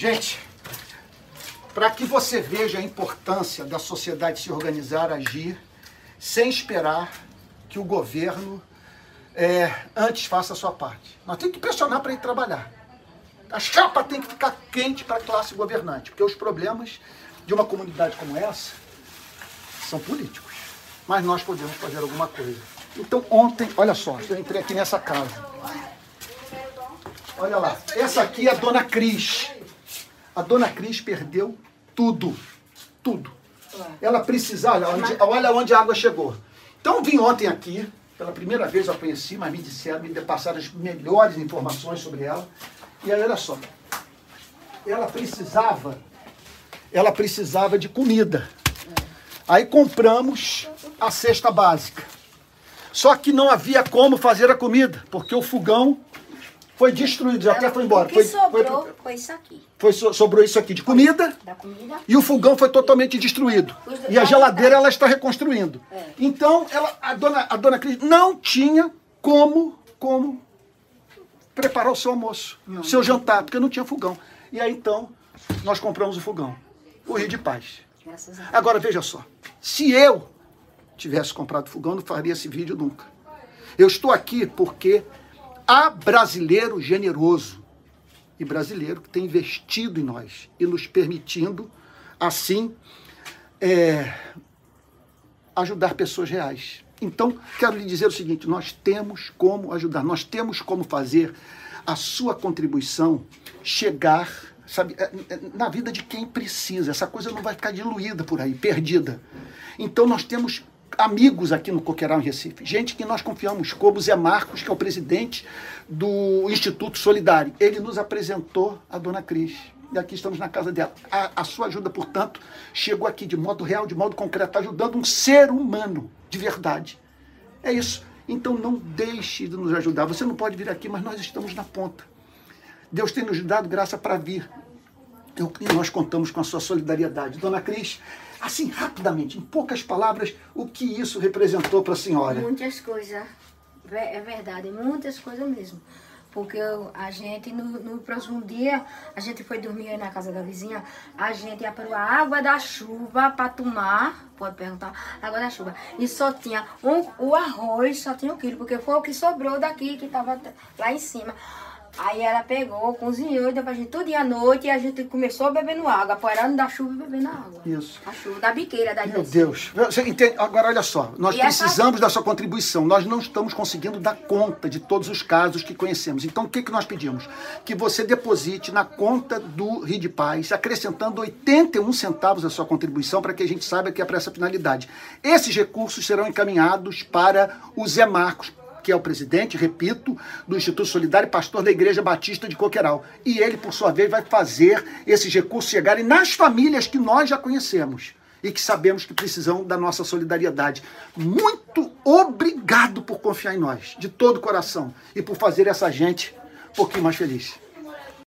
Gente, para que você veja a importância da sociedade se organizar, agir, sem esperar que o governo é, antes faça a sua parte. Nós temos que pressionar para ir trabalhar. A chapa tem que ficar quente para a classe governante, porque os problemas de uma comunidade como essa são políticos. Mas nós podemos fazer alguma coisa. Então, ontem, olha só, eu entrei aqui nessa casa. Olha lá, essa aqui é a dona Cris. A dona Cris perdeu tudo. Tudo. Ela precisava, olha onde, olha onde a água chegou. Então, vim ontem aqui, pela primeira vez eu a conheci, mas me disseram, me passaram as melhores informações sobre ela. E aí, olha só. Ela precisava, ela precisava de comida. Aí compramos a cesta básica. Só que não havia como fazer a comida, porque o fogão foi destruído, já até foi embora. O que Foi, sobrou foi, foi, isso aqui. foi so- sobrou isso aqui de comida Da comida. e o fogão foi totalmente destruído. E a geladeira ela está reconstruindo. Então, ela, a dona, a dona Cris não tinha como, como preparar o seu almoço, o seu jantar, porque não tinha fogão. E aí então, nós compramos o fogão. O Rio de Paz. Agora veja só, se eu tivesse comprado fogão, não faria esse vídeo nunca. Eu estou aqui porque há brasileiro generoso e brasileiro que tem investido em nós e nos permitindo, assim, é, ajudar pessoas reais. Então, quero lhe dizer o seguinte: nós temos como ajudar, nós temos como fazer a sua contribuição chegar, sabe, é, é, na vida de quem precisa. Essa coisa não vai ficar diluída por aí, perdida. Então, nós temos amigos aqui no Coqueiral, em Recife, gente que nós confiamos, como Zé Marcos, que é o presidente do Instituto Solidário. Ele nos apresentou a dona Cris. E aqui estamos na casa dela. A, a sua ajuda, portanto, chegou aqui de modo real, de modo concreto, ajudando um ser humano de verdade. É isso. Então não deixe de nos ajudar. Você não pode vir aqui, mas nós estamos na ponta. Deus tem nos dado graça para vir. Eu- e nós contamos com a sua solidariedade. Dona Cris, assim, rapidamente, em poucas palavras, o que isso representou para a senhora? Muitas coisas. É verdade, muitas coisas mesmo. Porque a gente, no, no próximo dia, a gente foi dormir na casa da vizinha, a gente para a água da chuva para tomar, pode perguntar, água da chuva. E só tinha um, o arroz, só tinha um quilo, porque foi o que sobrou daqui, que estava lá em cima. Aí ela pegou, cozinhou e deu pra gente tudo à noite e a gente começou bebendo água, apoiando da chuva e bebendo água. Isso. A chuva da biqueira da Meu Deus. Você entende? Agora, olha só. Nós E essa- precisamos da sua contribuição. Nós não estamos conseguindo dar conta de todos os casos que conhecemos. Então, o que, que nós pedimos? Que você deposite na conta do Rio de Paz, acrescentando 81 centavos a sua contribuição, para que a gente saiba que é para essa finalidade. Esses recursos serão encaminhados para o Zé Marcos, que é o presidente, repito, do Instituto Solidário e pastor da Igreja Batista de Coqueiral. E ele, por sua vez, vai fazer esses recursos chegarem nas famílias que nós já conhecemos e que sabemos que precisam da nossa solidariedade. Muito obrigado por confiar em nós, de todo o coração, e por fazer essa gente um pouquinho mais feliz.